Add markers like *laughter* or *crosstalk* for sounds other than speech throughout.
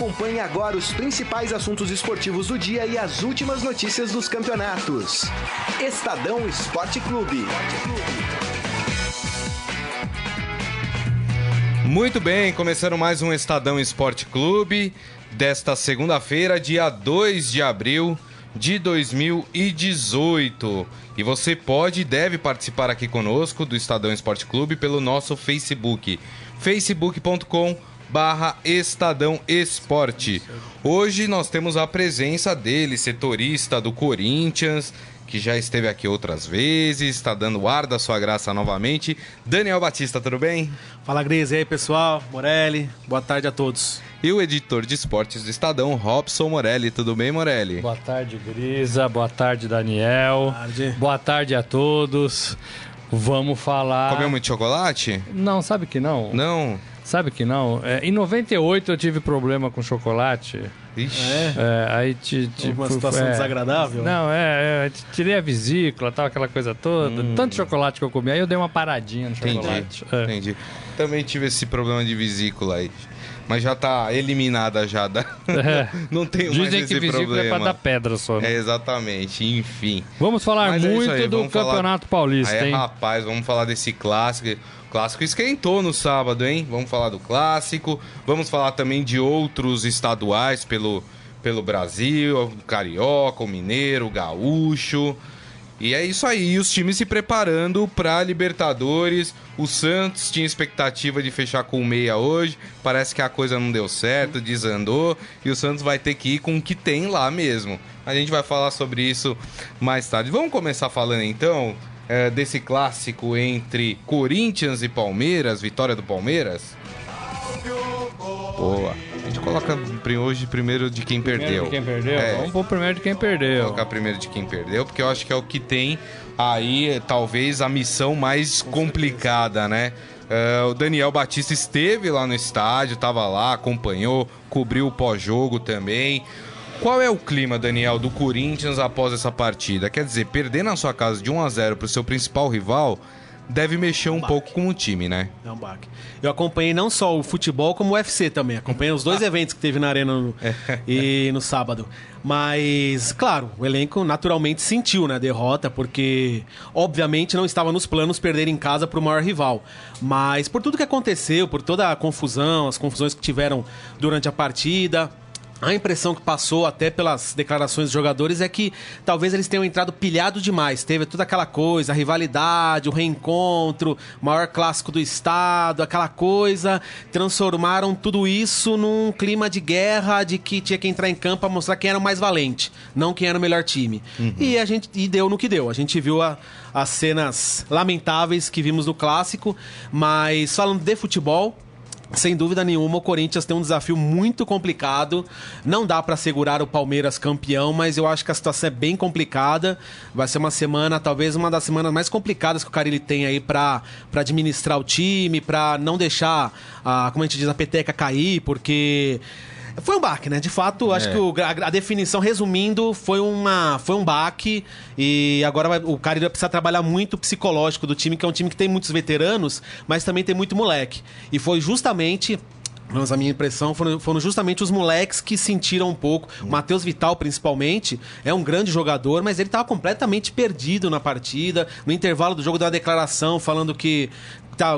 Acompanhe agora os principais assuntos esportivos do dia e as últimas notícias dos campeonatos. Estadão Esporte Clube. Muito bem, começando mais um Estadão Esporte Clube desta segunda-feira, dia 2 de abril de 2018. E você pode e deve participar aqui conosco do Estadão Esporte Clube pelo nosso Facebook, facebook.com barra Estadão Esporte. Hoje nós temos a presença dele, setorista do Corinthians, que já esteve aqui outras vezes, está dando ar da sua graça novamente. Daniel Batista, tudo bem? Fala, Gris. E aí, pessoal? Morelli, boa tarde a todos. E o editor de esportes do Estadão, Robson Morelli. Tudo bem, Morelli? Boa tarde, Grisa. Boa tarde, Daniel. Boa tarde. Boa tarde a todos. Vamos falar. Comeu muito chocolate? Não, sabe que não. Não. Sabe que não? É, em 98 eu tive problema com chocolate. Ixi. É, é aí te, te, Uma situação é, desagradável? Não, é, é, tirei a vesícula, tal, aquela coisa toda. Hum. Tanto chocolate que eu comi, aí eu dei uma paradinha no Entendi. chocolate. É. Entendi. Também tive esse problema de vesícula aí. Mas já tá eliminada já. Da... É. *laughs* Não tenho Dizem mais que esse vesícula problema. é pra dar pedra só. né? É, exatamente. Enfim. Vamos falar Mas é muito aí, do vamos falar- Campeonato Paulista, Aí, hein? rapaz, vamos falar desse clássico. O clássico esquentou no sábado, hein? Vamos falar do clássico. Vamos falar também de outros estaduais pelo, pelo Brasil, o Carioca, o Mineiro, o Gaúcho. E é isso aí, os times se preparando para Libertadores. O Santos tinha expectativa de fechar com meia hoje. Parece que a coisa não deu certo, desandou. E o Santos vai ter que ir com o que tem lá mesmo. A gente vai falar sobre isso mais tarde. Vamos começar falando então eh, desse clássico entre Corinthians e Palmeiras, vitória do Palmeiras? Boa. A gente coloca hoje primeiro de quem Primeiro perdeu. de quem perdeu? É. Vamos pôr primeiro de quem perdeu. colocar primeiro de quem perdeu, porque eu acho que é o que tem aí, talvez, a missão mais complicada, né? É, o Daniel Batista esteve lá no estádio, estava lá, acompanhou, cobriu o pós-jogo também. Qual é o clima, Daniel, do Corinthians após essa partida? Quer dizer, perder na sua casa de 1 a 0 para o seu principal rival deve mexer um pouco com o time, né? É um baque. Eu acompanhei não só o futebol, como o UFC também. Acompanhei os dois eventos que teve na Arena no, e no sábado. Mas, claro, o elenco naturalmente sentiu né, a derrota, porque obviamente não estava nos planos perder em casa para o maior rival. Mas por tudo que aconteceu, por toda a confusão, as confusões que tiveram durante a partida, a impressão que passou até pelas declarações dos jogadores é que talvez eles tenham entrado pilhado demais. Teve toda aquela coisa, a rivalidade, o reencontro, maior clássico do estado, aquela coisa. Transformaram tudo isso num clima de guerra, de que tinha que entrar em campo para mostrar quem era o mais valente, não quem era o melhor time. E a gente e deu no que deu. A gente viu a- as cenas lamentáveis que vimos no clássico, mas falando de futebol, sem dúvida nenhuma, o Corinthians tem um desafio muito complicado. Não dá pra segurar o Palmeiras campeão, mas eu acho que a situação é bem complicada. Vai ser uma semana, talvez uma das semanas mais complicadas que o Carilli tem aí pra administrar o time, pra não deixar, a, como a gente diz, a peteca cair, porque foi um baque, né? De fato, acho É. que o- a, a definição, resumindo, foi, uma, foi um baque. E agora vai- o cara vai precisar trabalhar muito o psicológico do time, que é um time que tem muitos veteranos, mas também tem muito moleque. E foi justamente. Menos a minha impressão foram, foram justamente os moleques que sentiram um pouco. O Matheus Vital, principalmente, é um grande jogador, mas ele estava completamente perdido na partida. No intervalo do jogo, deu uma declaração falando que.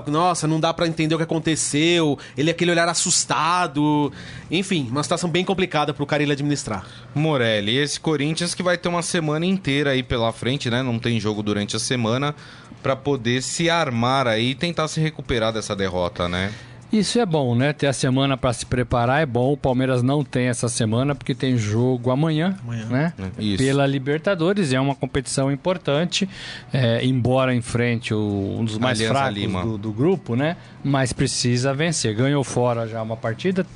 Nossa, não dá pra entender o que aconteceu. Ele aquele olhar assustado. Enfim, uma situação bem complicada pro Carilli administrar. Morelli, esse Corinthians que vai ter uma semana inteira aí pela frente, né? Não tem jogo durante a semana pra poder se armar aí e tentar se recuperar dessa derrota, né? Isso é bom, né? Ter a semana para se preparar é bom. O Palmeiras não tem essa semana porque tem jogo amanhã, Amanhã. né? Isso. Pela Libertadores. É uma competição importante, é, embora enfrente o- um dos mais Alianza fracos Lima. do, do grupo, né? Mas precisa vencer. Ganhou fora já uma partida,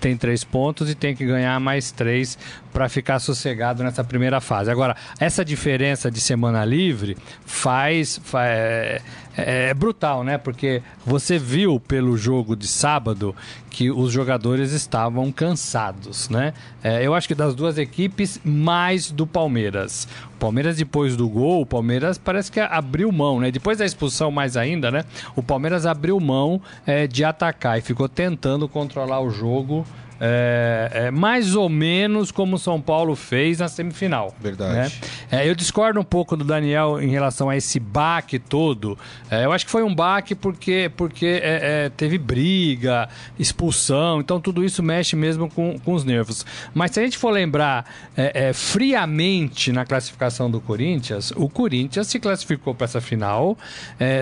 tem três pontos e tem que ganhar mais três para ficar sossegado nessa primeira fase. Agora, essa diferença de semana livre faz, fa- é, é brutal, né? Porque você viu pelo jogo de sábado que os jogadores estavam cansados, né? É, eu acho que das duas equipes, mais do Palmeiras. O Palmeiras, depois do gol, o Palmeiras parece que abriu mão, né? Depois da expulsão, mais ainda, né? O Palmeiras abriu mão é, de atacar e ficou tentando controlar o jogo é, é, mais ou menos como o São Paulo fez na semifinal. Verdade. Né? É, eu discordo um pouco do Daniel em relação a esse baque todo. É, eu acho que foi um baque porque, porque é, é, teve briga, expulsão, então tudo isso mexe mesmo com, com os nervos. Mas se a gente for lembrar é, friamente na classificação do Corinthians, o Corinthians se classificou para essa final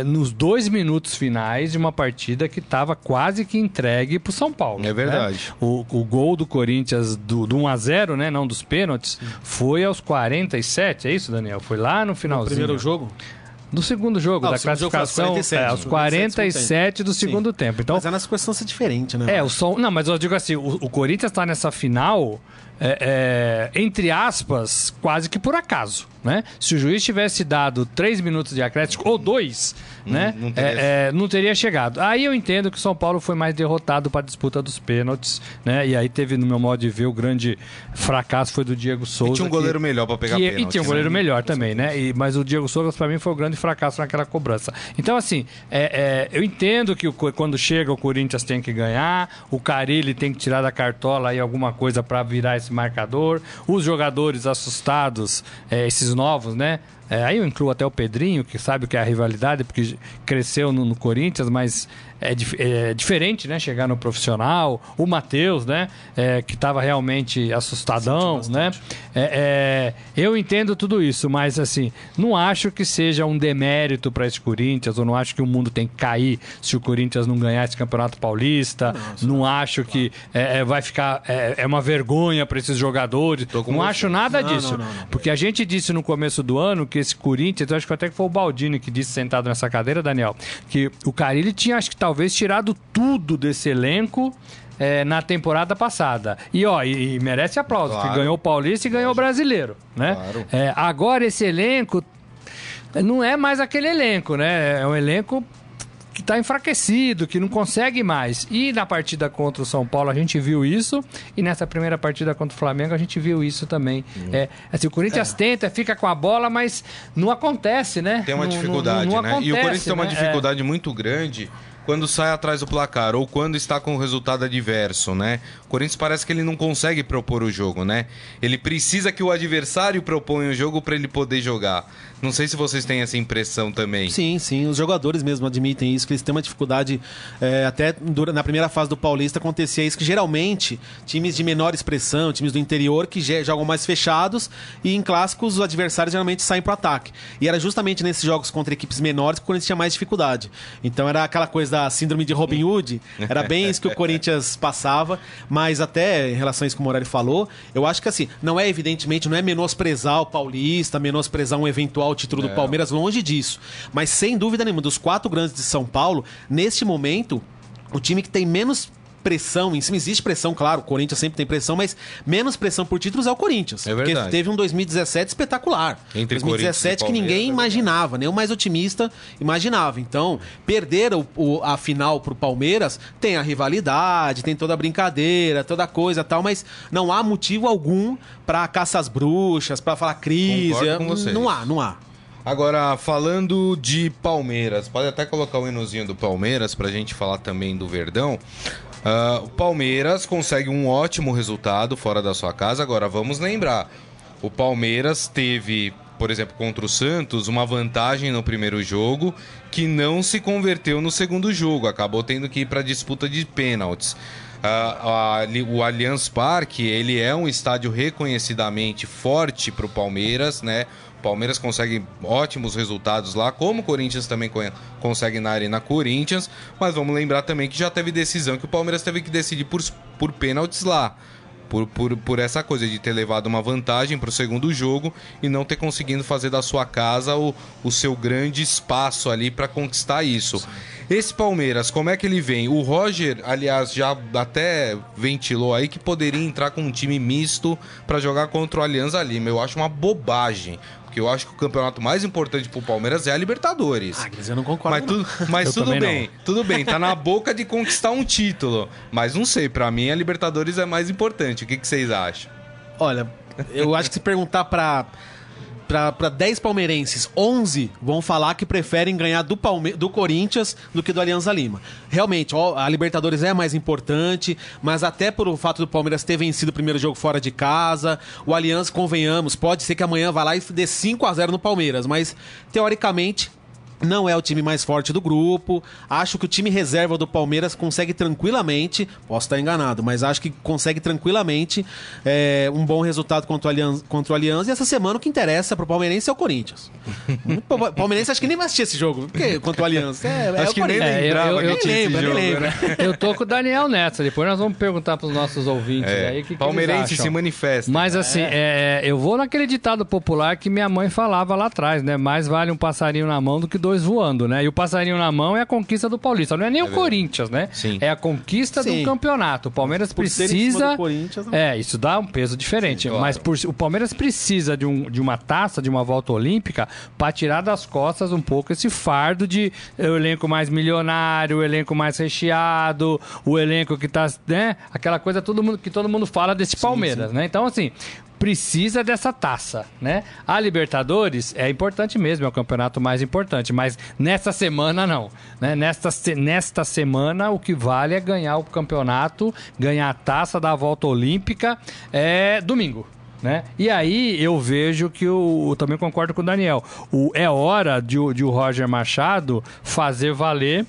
nos dois minutos finais de uma partida que estava quase que entregue para o São Paulo. É né? verdade. Né? O, o gol do Corinthians do, do 1x0, né? Não dos pênaltis, foi aos 47, é isso, Daniel? Foi lá no finalzinho. No primeiro jogo? Do segundo jogo, Ah, da segundo jogo classificação, 47, é, aos no 47 do segundo tempo. Então, Mas é na circunstância diferente, né? é, o som. Não, mas eu digo assim, o, o Corinthians está nessa final, é, é, entre aspas, quase que por acaso. Né? Se o juiz tivesse dado três minutos de acréscimo ou dois, né? não teria- É, é, não teria chegado. Aí eu entendo que o São Paulo foi mais derrotado para a disputa dos pênaltis, né? E aí teve, no meu modo de ver, o grande fracasso foi do Diego Souza. E tinha um goleiro que- melhor pra pegar que- pênalti. E tinha um né? goleiro melhor também, né? E, mas o Diego Souza, para mim, foi o grande fracasso naquela cobrança. Então, assim, é, é, eu entendo que o quando chega o Corinthians tem que ganhar, o Carilli tem que tirar da cartola aí alguma coisa para virar esse marcador, os jogadores assustados, é, esses novos, né? É, aí eu incluo até o Pedrinho, que sabe o que é a rivalidade, porque cresceu no, no Corinthians, mas é, dif- é diferente, né? Chegar no profissional. O Matheus, né? É, que estava realmente assustadão, né? É, é, eu entendo tudo isso, mas assim, não acho que seja um demérito para esse Corinthians, ou não acho que o mundo tem que cair se o Corinthians não ganhar esse Campeonato Paulista. Não, acho que é, é, vai ficar. É, é uma vergonha para esses jogadores. Não você. acho nada Não, disso. não, não. Porque a gente disse no começo do ano que esse Corinthians, eu acho que até que foi o Baldini que disse sentado nessa cadeira, Daniel, que o Carilli tinha, acho que talvez, tirado tudo desse elenco. é, na temporada passada. E ó, e, e merece aplauso, Claro. que ganhou o Paulista e ganhou o brasileiro, né? Claro. É, agora esse elenco não é mais aquele elenco, né? É um elenco que está enfraquecido, que não consegue mais. E na partida contra o São Paulo a gente viu isso, e nessa primeira partida contra o Flamengo a gente viu isso também. É, assim, o Corinthians tenta, fica com a bola, mas não acontece, né? Tem uma Não- não- dificuldade, não né? e o acontece, Corinthians tem uma né? dificuldade muito grande quando sai atrás do placar ou quando está com o resultado adverso, né? O Corinthians parece que ele não consegue propor o jogo, né? Ele precisa que o adversário proponha o jogo para ele poder jogar. Não sei se vocês têm essa impressão também. Sim, sim. Os jogadores mesmo admitem isso, que eles têm uma dificuldade. é, até na primeira fase do Paulista acontecia isso, que geralmente times de menor expressão, times do interior, que jogam mais fechados, e em clássicos os adversários geralmente saem pro ataque. E era justamente nesses jogos contra equipes menores que o Corinthians tinha mais dificuldade. Então era aquela coisa da síndrome de Robin Hood, era bem isso que o *laughs* Corinthians passava, mas até em relação a isso que o Morelli falou, eu acho que assim, não é evidentemente, não é menosprezar o Paulista, menosprezar um eventual título do Palmeiras, longe disso. Mas sem dúvida nenhuma, dos quatro grandes de São Paulo, neste momento, o time que tem menos pressão, em cima existe pressão, claro, o Corinthians sempre tem pressão, mas menos pressão por títulos é o Corinthians. É Porque verdade. teve um 2017 espetacular. Entre 2017 Corinthians e que ninguém é imaginava, nem o mais otimista imaginava. Então, perder o, o- a final pro Palmeiras tem a rivalidade, tem toda a brincadeira, toda a coisa e tal, mas não há motivo algum pra caça às bruxas, pra falar crise. Não há, não há. Agora, falando de Palmeiras, pode até colocar o hinozinho do Palmeiras pra gente falar também do Verdão. Ah, o Palmeiras consegue um ótimo resultado fora da sua casa. Agora, vamos lembrar: o Palmeiras teve, por exemplo, contra o Santos, uma vantagem no primeiro jogo que não se converteu no segundo jogo. Acabou tendo que ir para disputa de pênaltis. A- o Allianz Parque ele é um estádio reconhecidamente forte para o Palmeiras, né? Palmeiras consegue ótimos resultados lá, como o Corinthians também co- consegue na Arena Corinthians. Mas vamos lembrar também que já teve decisão que o Palmeiras teve que decidir por, por pênaltis lá. Por, por, por essa coisa de ter levado uma vantagem para o segundo jogo e não ter conseguido fazer da sua casa o, o seu grande espaço ali para conquistar isso. Esse Palmeiras, como é que ele vem? O Roger, aliás, já até ventilou aí que poderia entrar com um time misto para jogar contra o Alianza Lima. Eu acho uma bobagem. Porque eu acho que o campeonato mais importante pro Palmeiras é a Libertadores. Ah, Guilherme, eu não concordo. Mas, não. tudo, mas tudo bem, tudo bem, tá na *laughs* boca de conquistar um título. Mas não sei, pra mim a Libertadores é mais importante. O que, que vocês acham? Olha, eu acho que se perguntar pra para 10 palmeirenses, 11 vão falar que preferem ganhar do, Palme do Corinthians do que do Alianza Lima. Realmente, ó, a Libertadores é mais importante, mas até por o fato do Palmeiras ter vencido o primeiro jogo fora de casa, o Aliança, convenhamos, pode ser que amanhã vá lá e dê 5 a 0 no Palmeiras, mas teoricamente não é o time mais forte do grupo. Acho que o time reserva do Palmeiras consegue tranquilamente, posso estar enganado, mas acho que consegue tranquilamente é, um bom resultado contra o, Aliança, contra o Aliança. E essa semana o que interessa pro palmeirense é o Corinthians. *laughs* o palmeirense acho que nem vai assistir esse jogo, porque contra o Aliança. É, é acho o que nem lembrava é, eu, eu, eu, que lembra, nem lembra. Né? Eu tô com o Daniel nessa, depois nós vamos perguntar pros nossos ouvintes é, aí que, Palmeirense que se manifesta. Mas assim, é. é. eu vou naquele ditado popular que minha mãe falava lá atrás, né? Mais vale um passarinho na mão do que dois voando, né? E o passarinho na mão é a conquista do Paulista. Não é nem é o Corinthians, né? Sim. É a conquista Sim. do campeonato. O Palmeiras por precisa. É, isso dá um peso diferente. Sim, claro. Mas por... o Palmeiras precisa de, um, de uma taça, de uma volta olímpica, para tirar das costas um pouco esse fardo de o elenco mais milionário, o elenco mais recheado, o elenco que tá. né? Aquela coisa todo mundo, que todo mundo fala desse Palmeiras, né? Então, assim, precisa dessa taça, né? A Libertadores é importante mesmo, é o campeonato mais importante, mas nesta semana não, né? Nesta, nesta semana o que vale é ganhar o campeonato, ganhar a taça da volta olímpica é domingo. Né? E aí eu vejo que o. Eu também concordo com o Daniel. O, é hora de, de o Roger Machado fazer valer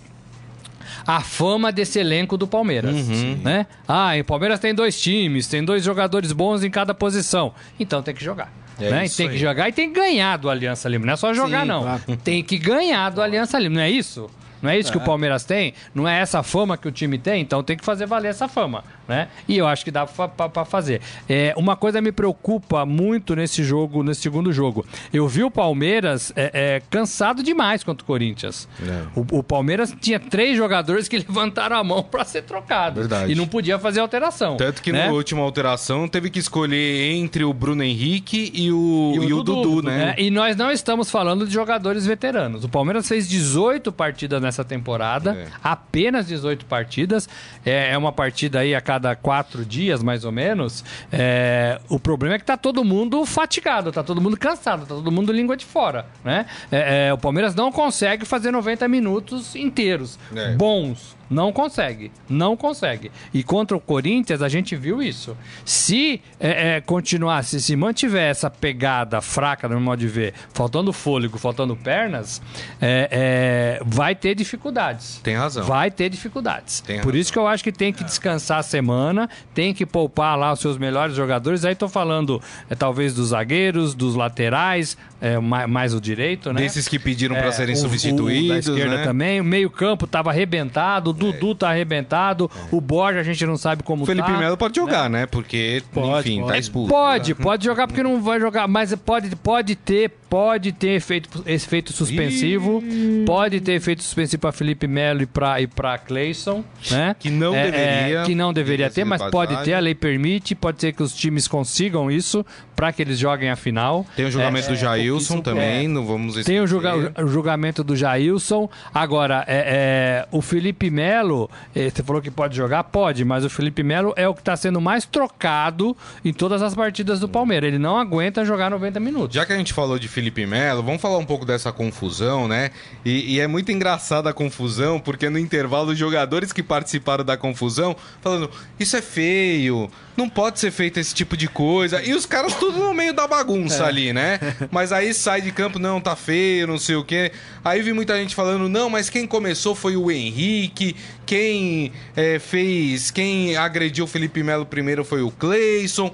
a fama desse elenco do Palmeiras. Uhum. Né? Ah, o Palmeiras tem dois times, tem dois jogadores bons em cada posição. Então tem que jogar. É né? Tem que jogar e tem que ganhar do Aliança Lima. Não é só jogar, Sim, não. Claro. Tem que ganhar do Aliança Lima, não é isso? Não é isso que o. Palmeiras tem? Não é essa fama que o time tem? Então tem que fazer valer essa fama né? E eu acho que dá para fazer. É, uma coisa me preocupa muito nesse jogo, nesse segundo jogo. Eu vi o Palmeiras é, é, cansado demais contra o Corinthians. É. O, o, Palmeiras tinha três jogadores que *laughs* levantaram a mão para ser trocado. Verdade. E não podia fazer alteração. Tanto que né? na última alteração teve que escolher entre o Bruno Henrique e o, e o, e o Dudu, Dudu, né? né? E nós não estamos falando de jogadores veteranos. O Palmeiras fez 18 partidas nessa temporada, é. apenas 18 partidas. É, é uma partida aí a cada cada quatro dias, mais ou menos, é, o problema é que tá todo mundo fatigado, tá todo mundo cansado, tá todo mundo língua de fora, né? É, é, o Palmeiras não consegue fazer 90 minutos inteiros, é. bons. Não consegue. Não consegue. E contra o Corinthians, a gente viu isso. Se é, é, continuasse, se mantiver essa pegada fraca, no meu modo de ver, faltando fôlego, faltando pernas, é, é vai ter dificuldades. Tem razão. Vai ter dificuldades. Tem Por razão. isso que eu acho que tem que descansar a semana, tem que poupar lá os seus melhores jogadores. Aí tô falando, é, talvez, dos zagueiros, dos laterais, é, mais, mais, o direito, né? Desses que pediram para serem o, substituídos. O da esquerda né? também. O meio-campo tava arrebentado, Dudu tá arrebentado, o Borja a gente não sabe como Felipe tá. Felipe Melo pode jogar, né? né? Porque, pode, enfim, tá pode. tá expulso. Pode, pode jogar porque não vai jogar, mas pode, pode ter, pode ter efeito, efeito suspensivo, Ih. pode ter efeito suspensivo para Felipe Melo e para e para Cleison, né? Que não é, deveria. É, que não deveria ter, mas pode ter, a lei permite, pode ser que os times consigam isso para que eles joguem a final. Tem o julgamento é, do Jailson também, não vamos esquecer. Tem o, julga, o julgamento do Jailson. Agora, é, é o Felipe Melo, é, você falou que pode jogar? Pode, mas o Felipe Melo é o que está sendo mais trocado em todas as partidas do Palmeiras. Ele não aguenta jogar 90 minutos. Já que a gente falou de Felipe Melo, vamos falar um pouco dessa confusão, né? E, e é muito engraçada a confusão, porque no intervalo os jogadores que participaram da confusão falando: Isso é feio, não pode ser feito esse tipo de coisa. E os caras tudo no meio da bagunça é. ali, né? *laughs* Mas aí sai de campo, não, tá feio, não sei o quê. Aí vi muita gente falando, não, mas quem começou foi o Henrique, quem é, fez, quem agrediu o Felipe Melo primeiro foi o Cleison.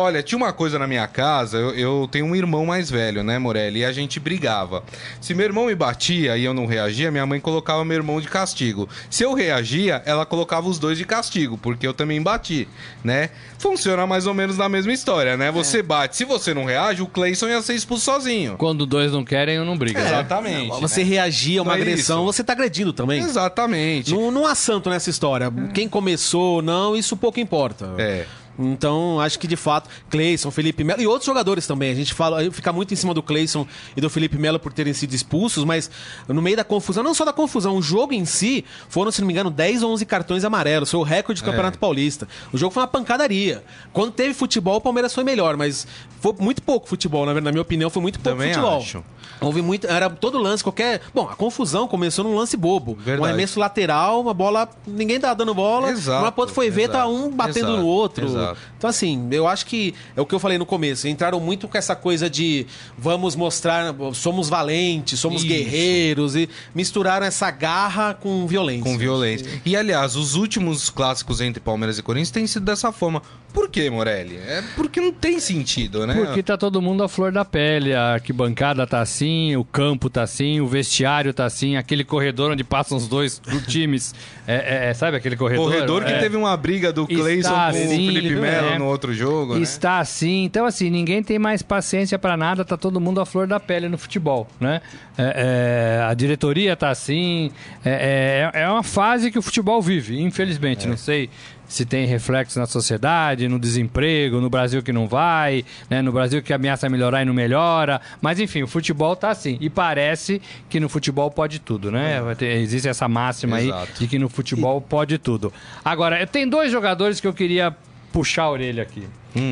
Olha, tinha uma coisa na minha casa, eu, eu, tenho um irmão mais velho, né, Morelli? E a gente brigava. Se meu irmão me batia e eu não reagia, minha mãe colocava meu irmão de castigo. Se eu reagia, ela colocava os dois de castigo, porque eu também bati, né? Funciona mais ou menos na mesma história, né? Você é. bate, se você não reage, o Cleison ia ser expulso sozinho. Quando dois não querem, eu não brigo. É, exatamente. Né? Você reagir a uma não é agressão, você tá agredindo também. Exatamente. Não, não há santo nessa história. Quem começou, não, isso pouco importa. É. Então, acho que de fato, Cleison, Felipe Melo e outros jogadores também. A gente fala, fica muito em cima do Cleison e do Felipe Melo por terem sido expulsos, mas no meio da confusão, não só da confusão, o jogo em si foram, se não me engano, 10 ou 11 cartões amarelos. Foi o recorde do Campeonato É. Paulista. O jogo foi uma pancadaria. Quando teve futebol, o Palmeiras foi melhor, mas foi muito pouco futebol, na verdade, na minha opinião, foi muito pouco Também futebol. acho. Houve muito. Era todo lance, qualquer. Bom, a confusão começou num lance bobo. Verdade. Um arremesso lateral, uma bola. Ninguém tava dando bola. Exato, uma ponta foi ver, tá um batendo exato, no outro. exato. Então, assim, eu acho que é o que eu falei no começo. Entraram muito com essa coisa de vamos mostrar, somos valentes, somos Isso. guerreiros, e misturaram essa garra com violência. Com violência. E, aliás, os últimos clássicos entre Palmeiras e Corinthians têm sido dessa forma. Por quê, Morelli? É porque não tem sentido, né? Porque tá todo mundo à flor da pele. A arquibancada tá assim, o campo tá assim, o vestiário tá assim, aquele corredor onde passam os dois *laughs* times. É, é, é, sabe aquele corredor? Corredor que É. teve uma briga do Cleison com o assim, Felipe ele- Melo é. no outro jogo, né? Está assim. Então, assim, ninguém tem mais paciência pra nada, tá todo mundo à flor da pele no futebol, né? É, é, a diretoria tá assim. É, é, é uma fase que o futebol vive, infelizmente. É. Não sei se tem reflexo na sociedade, no desemprego, no Brasil que não vai, né? no Brasil que ameaça melhorar e não melhora. Mas, enfim, o futebol tá assim. E parece que no futebol pode tudo, né? Vai ter- existe essa máxima aí Exato. de que no futebol pode tudo. Agora, tem dois jogadores que eu queria puxar a orelha aqui,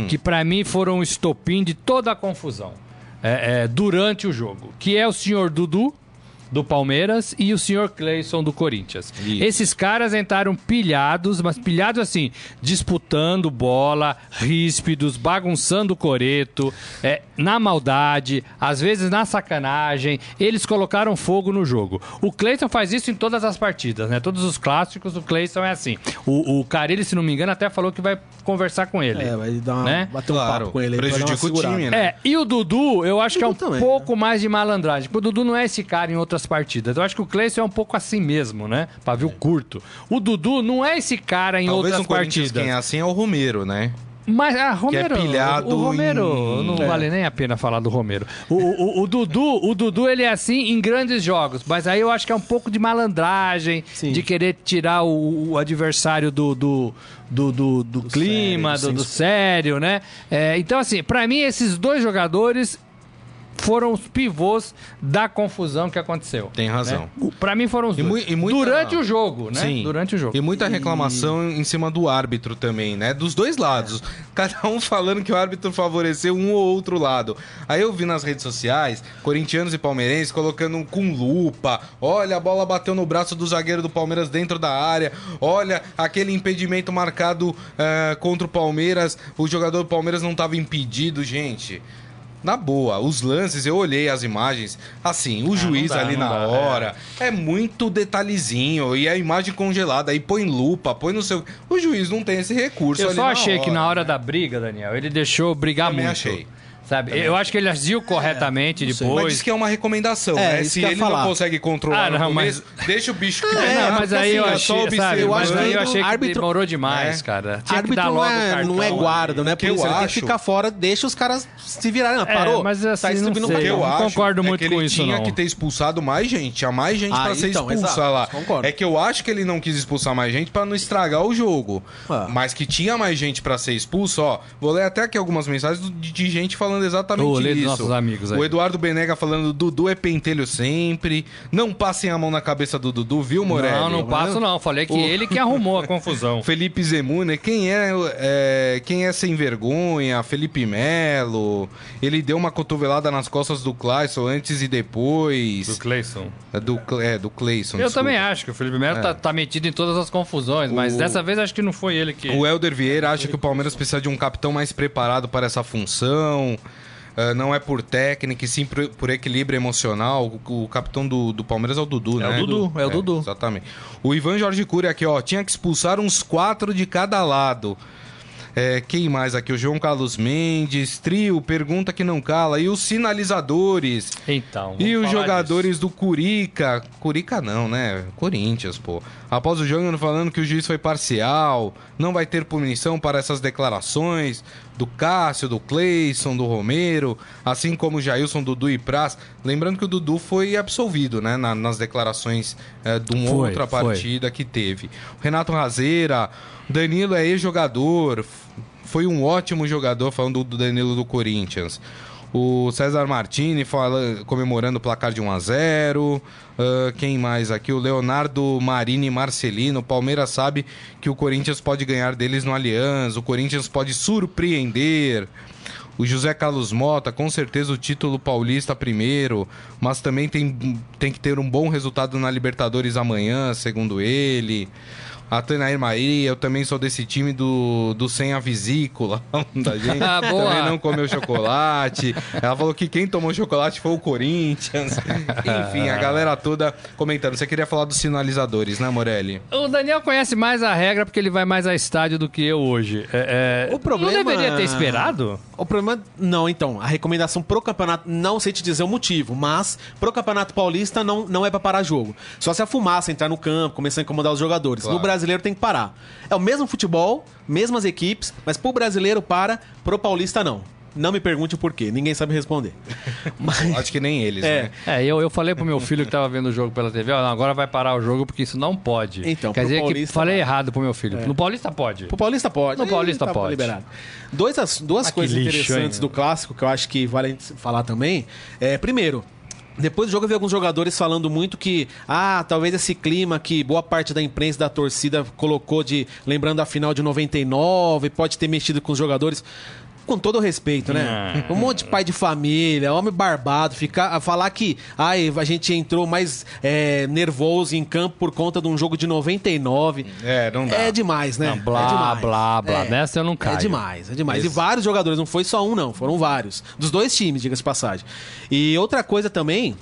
que pra mim foram o estopim de toda a confusão. É, é, durante o jogo, que é o senhor Dudu do Palmeiras e o senhor Cleison do Corinthians. Isso. Esses caras entraram pilhados, mas pilhados assim, disputando bola, ríspidos, bagunçando o coreto, é, na maldade, às vezes na sacanagem. Eles colocaram fogo no jogo. O Cleison faz isso em todas as partidas, né? Todos os clássicos, o Cleison é assim. O, o Carilli, se não me engano, até falou que vai conversar com ele. É, vai dar uma, Né? bater um Claro, papo com ele. prejudica o time, né? É, e o Dudu, eu acho que é um também, pouco mais de malandragem. Porque o Dudu não é esse cara em outras partidas. Eu acho que o Cleison é um pouco assim mesmo, né? Pavio curto. O Dudu não é esse cara em Talvez outras Corinthians partidas. quem é assim é o Romero, né? Mas, ah, Romero, pilhado o Romero, em- não É. vale nem a pena falar do Romero. O, o, o Dudu, o Dudu, ele é assim em grandes jogos, mas aí eu acho que é um pouco de malandragem, Sim. de querer tirar o, o adversário do, do, do, do- do clima, sério, do, do sério, né? É, então, assim, pra mim, esses dois jogadores foram os pivôs da confusão que aconteceu. Tem razão. né? Pra mim foram os E dois. e muita- Durante o jogo, né? Sim. Durante o jogo. E muita reclamação em cima do árbitro também, né? Dos dois lados. *laughs* Cada um falando que o árbitro favoreceu um ou outro lado. Aí eu vi nas redes sociais, corintianos e palmeirenses colocando um com lupa. Olha, a bola bateu no braço do zagueiro do Palmeiras dentro da área. Olha, aquele impedimento marcado eh, contra o Palmeiras. O jogador do Palmeiras não estava impedido, gente. Na boa, os lances, eu olhei as imagens, assim, o juiz Ah, não dá, ali na dá, hora, é. muito detalhezinho, e a imagem congelada, aí põe lupa, põe no seu... O juiz não tem esse recurso Eu só na achei que na hora né? da briga, Daniel, ele deixou brigar Também muito. achei. Sabe? eu acho que ele agiu corretamente não sei. Mas depois. diz que é uma recomendação, É, né? Se eu ele não falar. consegue controlar Ah, não, começo, deixa o bicho que É, pegar, mas porque, aí eu assim, é achei, só sabe, eu mas acho aí que eu achei que árbitro- demorou demais, É. cara. Tinha que árbitro dar não é, cartão. não é guarda, não é O que por eu isso. Ele tem que ficar fora, deixa os caras se virarem. É, Parou? mas assim, Tá não sei. Eu não acho concordo é muito que ele com isso, tinha não. que ter expulsado mais gente. Tinha mais gente Ah, pra ser então, expulsa lá. É que eu acho que ele não quis expulsar mais gente pra não estragar o jogo. Ah. Mas que tinha mais gente pra ser expulso, ó. Vou ler até aqui algumas mensagens de gente falando exatamente Ô, lê dos isso. nossos amigos aí. O Eduardo Benega falando, Dudu é pentelho sempre. Não passem a mão na cabeça do Dudu, viu, Morelli? Não, não passo não. Falei que ele que arrumou a confusão. *laughs* Felipe Zemune, quem é, é, quem é sem vergonha? Felipe Melo. Ele deu uma cotovelada nas costas do Clayson antes e depois. Do Cleison. É, Do, é, do Clayson. Eu desculpa. também acho que o Felipe Melo tá, tá metido em todas as confusões, mas O- dessa vez acho que não foi ele que. O Helder Vieira acha que o Palmeiras precisa de um capitão mais preparado para essa função. Ah, não é por técnica, e sim por, por equilíbrio emocional. O, o capitão do, do Palmeiras é o Dudu, É né? o Dudu, é o Dudu. Exatamente. O Ivan Jorge Cury aqui, ó, tinha que expulsar uns quatro de cada lado. É, quem mais aqui? O João Carlos Mendes, Trio, pergunta que não cala. E os sinalizadores. Então. E os jogadores do Curica. Curica não, né? Corinthians, pô. Após o jogo falando que o juiz foi parcial, não vai ter punição para essas declarações do Cássio, do Cleison, do Romero, assim como o Jailson, Dudu e Praz. Lembrando que o Dudu foi absolvido, né? na- nas declarações é, de uma Foi, outra foi. partida que teve. O Renato Razeira, Danilo é ex-jogador. foi um ótimo jogador, falando do Danilo do Corinthians. O César Martini fala, comemorando o placar de 1 a 0 uh, Quem mais aqui? O Leonardo Marini Marcelino. O Palmeiras sabe que o Corinthians pode ganhar deles no Allianz. O Corinthians pode surpreender. O José Carlos Mota, com certeza o título paulista primeiro, mas também tem, tem que ter um bom resultado na Libertadores amanhã, segundo ele. A Tanair Maria, eu também sou desse time do, do sem a vesícula *laughs* da gente. Ah, boa. Também não comeu chocolate. Ela falou que quem tomou chocolate foi o Corinthians. *laughs* Enfim, a galera toda comentando. Você queria falar dos sinalizadores, né, Morelli? O Daniel conhece mais a regra porque ele vai mais a estádio do que eu hoje. É, é, O problema- Não deveria ter esperado? O problema. Não, então. A recomendação pro campeonato. Não sei te dizer o motivo, mas pro campeonato paulista não, não é pra parar jogo. Só se a fumaça entrar no campo, começar a incomodar os jogadores. Claro. No brasileiro tem que parar. É o mesmo futebol, mesmas equipes, mas pro brasileiro para, pro paulista não. Não me pergunte o porquê, ninguém sabe responder. *laughs* Mas, Acho que nem eles, É. né? É, eu, eu falei pro meu filho que tava vendo o jogo pela TV, ó, não, agora vai parar o jogo porque isso não pode. Então, Quer pro dizer que Paulista falei vai. errado pro meu filho. No Paulista pode. Pro Paulista pode. No Paulista tá pode. Liberado. Dois, as- duas Ah, que coisas lixo, interessantes hein? do clássico que eu acho que vale falar também. É, primeiro, depois do jogo eu vi alguns jogadores falando muito que, ah, talvez esse clima que boa parte da imprensa da torcida colocou de lembrando a final de 99, pode ter mexido com os jogadores. Com todo o respeito, né? Um monte de pai de família, homem barbado, ficar, a falar que ai, a gente entrou mais é, nervoso em campo por conta de um jogo de 99. É, não dá. É demais, né? Não, blá, é demais. blá, blá. Nessa eu não caio. É demais, é demais. Isso. E vários jogadores, não foi só um, não. Foram vários. Dos dois times, diga-se de passagem. E outra coisa também.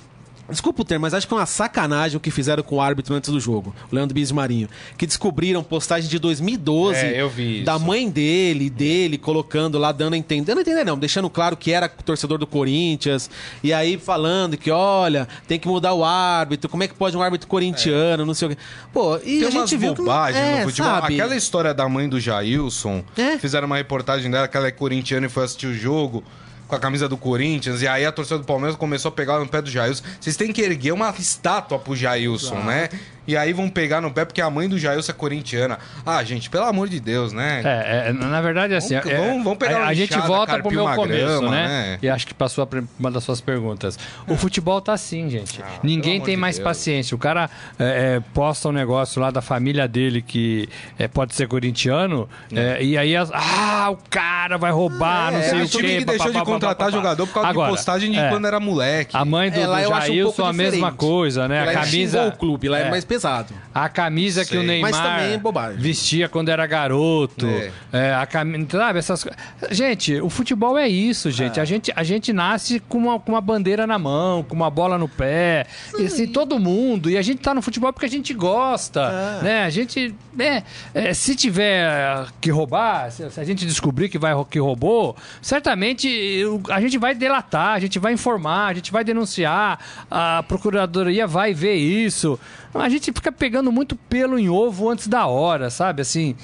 Desculpa o termo, mas acho que é uma sacanagem o que fizeram com o árbitro antes do jogo, o Leandro Bis Marinho. Que descobriram postagem de 2012 É, da mãe dele, dele, colocando lá, dando a entender. Dando a entender, não, deixando claro que era torcedor do Corinthians. E aí falando que, olha, tem que mudar o árbitro, como é que pode um árbitro corintiano, não sei o quê. Pô, e Tem a gente viu que. bobagens é, no futebol. sabe? Aquela história da mãe do Jailson, É. fizeram uma reportagem dela que ela é corintiana e foi assistir o jogo com a camisa do Corinthians, e aí a torcida do Palmeiras começou a pegar no pé do Jailson. Vocês têm que erguer uma estátua pro Jailson, né? E aí vão pegar no pé porque a mãe do Jailson é corintiana. Ah, gente, pelo amor de Deus, né? É, é, na verdade, assim. Vamos- é, vamos- vamos pegar a, a gente volta pro meu começo, grama, né? né? E acho que passou uma das suas perguntas. O futebol tá assim, gente. Ah, Ninguém tem de mais Deus. paciência. O cara é, é, posta um negócio lá da família dele que é, pode ser corintiano, é, e aí as- ah, o cara vai roubar, não É, sei o o quê. time que deixou de papapá, contratar papapá. jogador por causa Agora, de postagem de é, quando era moleque. A mãe do, É, do acho um Jailson, a mesma coisa, né? A camisa. o clube, lá é, é. mais pesado. A camisa que Sei. o Neymar é vestia quando era garoto. É. É, a camisa, sabe, essas Gente, o futebol é isso, gente. A gente. A gente nasce com uma, com uma bandeira na mão, com uma bola no pé. E assim, todo mundo. E a gente tá no futebol porque a gente gosta. Né? A gente. né, é, se tiver que roubar, se, se a gente descobrir que, vai, que roubou, certamente eu- a gente vai delatar, a gente vai informar, a gente vai denunciar, a procuradoria vai ver isso. A gente fica pegando muito pelo em ovo antes da hora, sabe? Assim.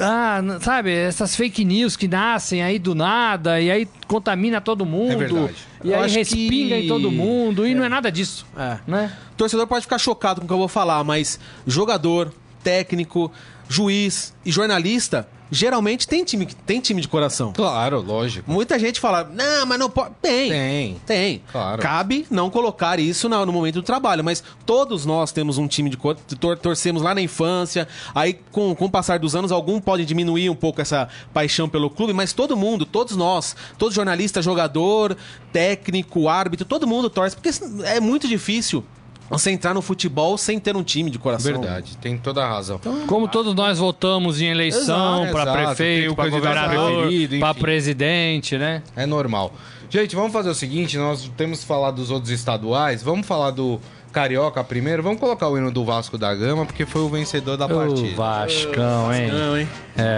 Ah, sabe, essas fake news que nascem aí do nada e aí contamina todo mundo. É verdade. E Eu aí respinga que- em todo mundo. E não é nada disso. É. Né? O torcedor pode ficar chocado com o que eu vou falar, mas jogador, técnico, juiz e jornalista geralmente tem time, tem time de coração. Claro, lógico. Muita gente fala, não, mas não pode. Tem. Tem. Tem. Claro. Cabe não colocar isso no momento do trabalho, mas todos nós temos um time de cor, tor- torcemos lá na infância. Aí, com, com o passar dos anos, algum pode diminuir um pouco essa paixão pelo clube, mas todo mundo, todos nós, todo jornalista, jogador, técnico, árbitro, todo mundo torce, porque é muito difícil você entrar no futebol sem ter um time de coração. Verdade, tem toda a razão. Como todos nós votamos em eleição para prefeito, para governador, para presidente, né? É normal. Gente, vamos fazer o seguinte: nós temos que falar dos outros estaduais. Vamos falar do Carioca primeiro. Vamos colocar o hino do Vasco da Gama, porque foi o vencedor da O partida. Vascão, hein? Não, hein? É.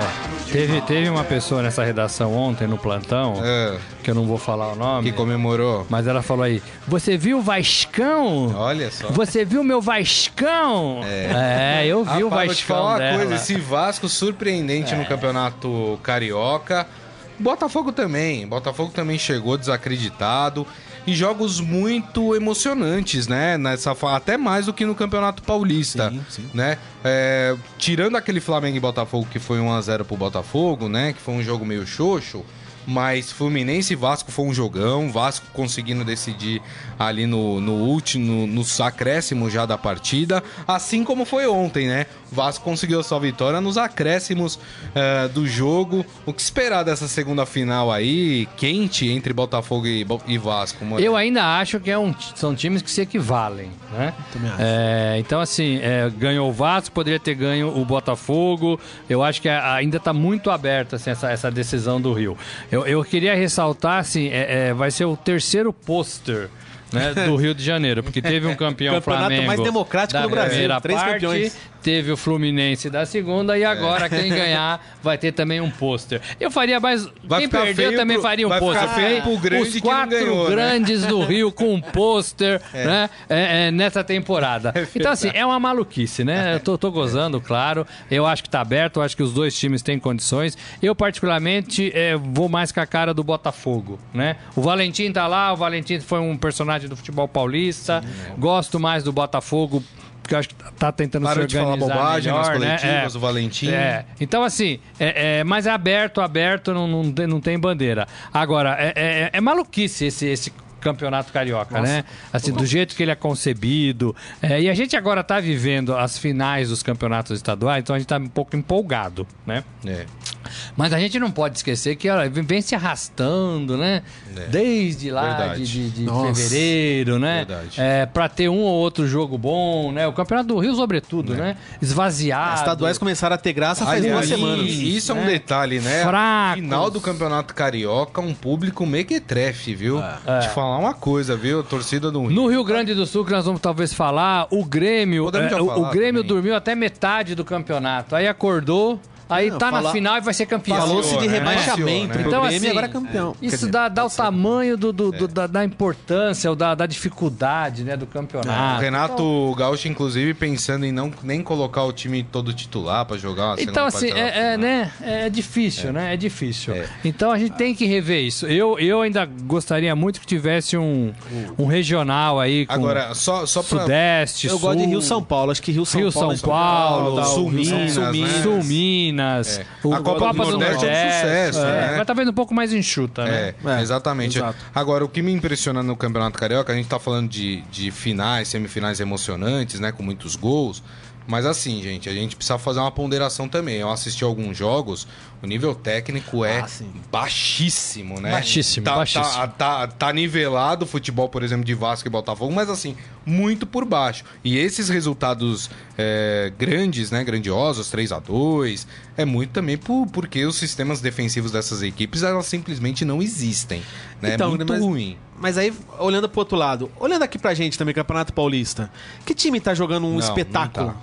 Teve, teve uma pessoa nessa redação ontem no plantão, É, que eu não vou falar o nome, que comemorou. mas ela falou aí: Você viu o Vascão? Olha só. Você viu meu Vascão? É, eu vi o Rapaz, vou te Vascão falar uma dela. coisa: esse Vasco surpreendente É. no campeonato carioca. Botafogo também. Botafogo também chegou desacreditado. E jogos muito emocionantes, né? Nessa, até mais do que no Campeonato Paulista. Sim, sim. Né? É, tirando aquele Flamengo e Botafogo que foi 1x0 pro Botafogo, né? Que foi um jogo meio xoxo. Mas Fluminense e Vasco foi um jogão. Vasco conseguindo decidir ali no, no último, nos acréscimos já da partida. Assim como foi ontem, né? Vasco conseguiu a sua vitória nos acréscimos eh, do jogo. O que esperar dessa segunda final aí, quente, entre Botafogo e, e Vasco? Mano? Eu ainda acho que é um- são times que se equivalem, né? Também acho. É, então, assim, é, ganhou o Vasco, poderia ter ganho o Botafogo. Eu acho que ainda está muito aberta assim, essa, essa decisão do Rio. Eu, eu queria ressaltar, assim, é, é, vai ser o terceiro pôster. né, do *laughs* Rio de Janeiro, porque teve um campeão Campeonato Flamengo mais democrático do Brasil, três parte, campeões. Teve o Fluminense da segunda e agora quem ganhar vai ter também um pôster. Eu faria mais. Vai quem perdeu feio também pro- faria um pôster. Os quatro ganhou, né? grandes do Rio com um pôster *laughs* né, é, é, nessa temporada. então, assim, é uma maluquice, né? Eu tô, tô gozando, claro. Eu acho que tá aberto, eu acho que os dois times têm condições. Eu, particularmente, é, vou mais com a cara do Botafogo, né? O Valentim tá lá, o Valentim foi um personagem do futebol paulista. Gosto mais do Botafogo. Porque eu acho que tá tentando Parou se de falar organizar bobagem nas melhor, né? coletivas, É. o Valentim. É. Então, assim, é, é, mas é aberto, aberto, não, não, tem, não tem bandeira. Agora, é, é- é maluquice esse, esse campeonato carioca, né? Assim, do jeito que ele é concebido. É, e a gente agora tá vivendo as finais dos campeonatos estaduais, então a gente tá um pouco empolgado, né? É. Mas a gente não pode esquecer que ó, vem se arrastando, né? É. Desde lá Verdade. de, de- fevereiro, né? Verdade. É, pra ter um ou outro jogo bom, né? O Campeonato do Rio, sobretudo, né? Esvaziado. Os estaduais começaram a ter graça faz Aliás, duas semanas. e Isso é um né? detalhe, né? Fracos. Final do Campeonato Carioca, um público mequetrefe, viu? É. Te falar uma coisa, viu? Torcida do Rio. No Rio Grande do Sul, que nós vamos talvez falar, o Grêmio. É, o Grêmio também. dormiu até metade do campeonato. Aí acordou, aí Não, tá fala- na final e vai ser campeão. Falou-se de né? rebaixamento Né? pro Então, assim, agora é campeão. Isso dizer, dá, dá o tamanho do, do- É. do- da, da importância, ou da, da dificuldade né, do O campeonato. Renato Gaúcho, inclusive, pensando em não nem colocar o time todo titular pra jogar. Então, assim, é, é, né, é difícil, né? É difícil. É. Então a gente tem que rever isso. Eu, eu ainda gostaria muito que tivesse um, um regional aí com Agora, só, só pra. Sudeste, Eu Sul, gosto de Rio São Paulo. Acho que Rio São Rio Paulo. São Paulo, tal, Sul Rio São- Minas, Sul né? Minas. Sul Minas, É. o- A Copa do Nordeste é um sucesso, é. né? Mas tá vendo um pouco mais enxuta, né? É, É, exatamente. exato. Agora, o que me impressiona no Campeonato Carioca, a gente tá falando de, de finais, semifinais emocionantes, né? Com muitos gols. Mas assim, gente, a gente precisa fazer uma ponderação também. Eu assisti alguns jogos, o nível técnico é Ah, sim. baixíssimo, né? Baixíssimo, tá, baixíssimo. Tá, tá, tá nivelado o futebol, por exemplo, de Vasco e Botafogo, mas assim, muito por baixo. E esses resultados é, grandes, né? Grandiosos, 3 a 2 é muito também por, porque os sistemas defensivos dessas equipes, elas simplesmente não existem. Né? Então, é muito mas- ruim. Mas aí, olhando pro outro lado, olhando aqui pra gente também, Campeonato Paulista, que time tá jogando um Não, espetáculo? não tá.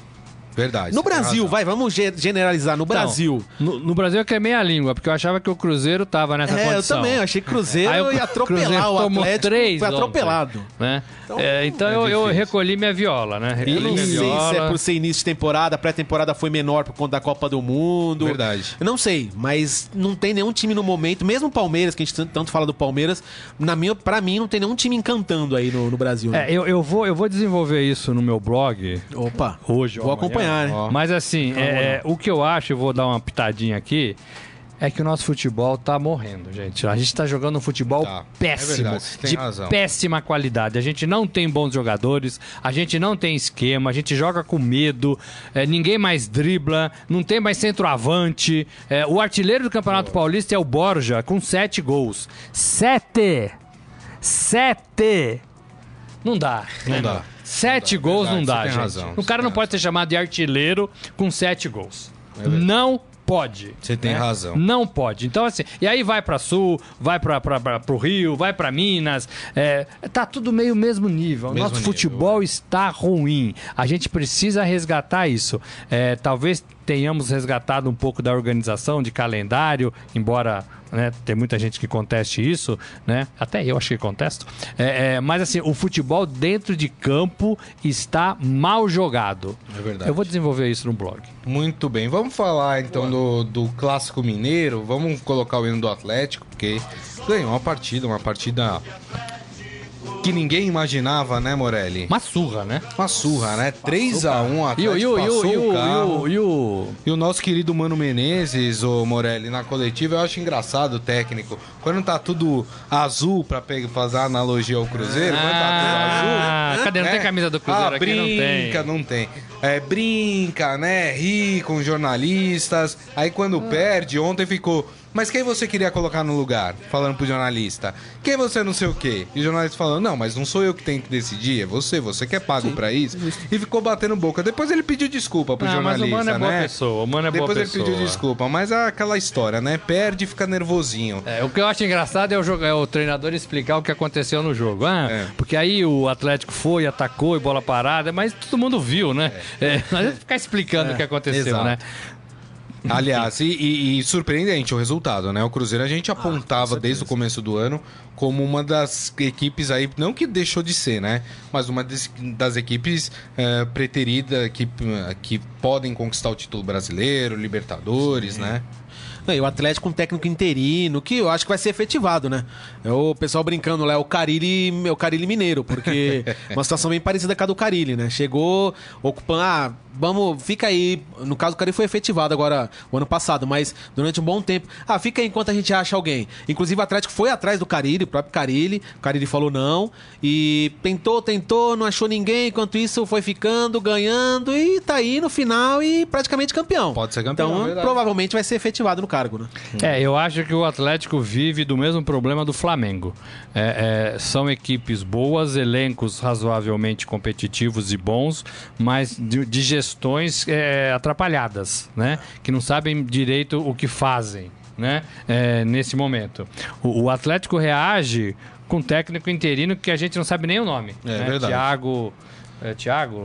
Verdade. No Brasil, razão. vai, vamos ge- generalizar. No Então, Brasil. No, no Brasil eu queimei a língua, porque eu achava que o Cruzeiro tava nessa É, eu condição. também. Eu achei que Cruzeiro Aí ia atropelar Cruzeiro o tomou Atlético. três foi ontem, atropelado. Né? Então, É, então é eu, eu recolhi minha viola, né? Eu Recolhi não minha sei viola. se é por ser início de temporada, a pré-temporada foi menor por conta da Copa do Mundo. Verdade. Eu não sei, mas não tem nenhum time no momento, mesmo o Palmeiras, que a gente tanto- fala do Palmeiras, na minha, pra mim não tem nenhum time encantando aí no, no Brasil. né? É, eu, eu, vou, eu vou desenvolver isso no meu blog Opa, hoje. ou vou amanhã. acompanhar, né? Ó. Mas assim, é, o que eu acho, eu vou dar uma pitadinha aqui, é que o nosso futebol tá morrendo, gente. A gente tá jogando um futebol Tá. péssimo, É verdade, de razão. péssima qualidade. A gente não tem bons jogadores, a gente não tem esquema, a gente joga com medo, é, ninguém mais dribla, não tem mais centroavante. É, o artilheiro do Campeonato Paulista é o Borja, com sete gols. Sete! Sete! Não dá. né? dá. Sete Não dá, gols verdade, não dá, gente. razão, o cara não pode ser chamado de artilheiro com sete gols. verdade. não pode. Você tem né? razão. Não pode. Então, assim, e aí vai pra Sul, vai pra, pro Rio, vai pra Minas. É, tá tudo meio mesmo nível. O Mesmo Nosso nível, futebol está ruim. A gente precisa resgatar isso. É, talvez tenhamos resgatado um pouco da organização, de calendário, embora né? Tem muita gente que conteste isso, né? Até eu acho que contesto. É, é, mas assim, o futebol dentro de campo está mal jogado. É verdade. Eu vou desenvolver isso no blog. Muito bem, vamos falar então do, do clássico mineiro. Vamos colocar o hino do Atlético, porque ganhou uma partida, uma partida que ninguém imaginava, né, Morelli? Uma surra, né? Uma surra, né? 3x1, a E o, e o, e e e e E nosso querido Mano Menezes, o Morelli, na coletiva, eu acho engraçado o técnico. Quando tá tudo azul, pra pegar, fazer analogia ao Cruzeiro, quando tá tudo azul. Ah, cadê? Não tem né? camisa do Cruzeiro ah, aqui? Não tem. brinca, não tem. É, brinca, né? Ri com jornalistas. Aí quando perde, ontem ficou. Mas quem você queria colocar no lugar? Falando pro jornalista. Quem você não sei o quê? E o jornalista falando, não, mas não sou eu que tenho que decidir, é você, você que é pago pra isso. E ficou batendo boca. Depois ele pediu desculpa pro Ah, mas jornalista, o Mano é boa né? pessoa, o Mano é boa Depois ele pessoa. pediu desculpa, mas é aquela história, né? Perde e fica nervosinho. É, o que eu acho engraçado é o, jogo- é o treinador explicar o que aconteceu no jogo. Ah, É. Porque aí o Atlético foi, atacou e bola parada, mas todo mundo viu, né? É. *laughs* não adianta ficar explicando o que aconteceu, exato. né? *laughs* Aliás, e, e- surpreendente o resultado, né? O Cruzeiro a gente apontava desde o começo do ano como uma das equipes aí, não que deixou de ser, né? Mas uma das, das equipes eh, preteridas que, que podem conquistar o título brasileiro, Libertadores, né? Não, E o Atlético com técnico interino, que eu acho que vai ser efetivado, né? É o pessoal brincando lá, é o Carilli, é o Carilli mineiro, porque *laughs* uma situação bem parecida com a do Carilli, né? Chegou ocupando, ah, vamos, fica aí. No caso, o Carilli foi efetivado agora, o ano passado, mas durante um bom tempo. Ah, fica aí enquanto a gente acha alguém. Inclusive, o Atlético foi atrás do Carilli, o próprio Carilli. O Carilli falou não. E tentou, tentou, não achou ninguém. Enquanto isso, foi ficando, ganhando e tá aí no final e praticamente campeão. Pode ser campeão, Então, verdade. provavelmente vai ser efetivado no cargo, né? É, eu acho que o Atlético vive do mesmo problema do Flamengo. É, é, são equipes boas, elencos razoavelmente competitivos e bons, mas de, de gestões é, atrapalhadas, né? Que não sabem direito o que fazem, né? É, nesse momento. O, o Atlético reage com um técnico interino que a gente não sabe nem o nome. É né? verdade. Thiago. É, Tiago,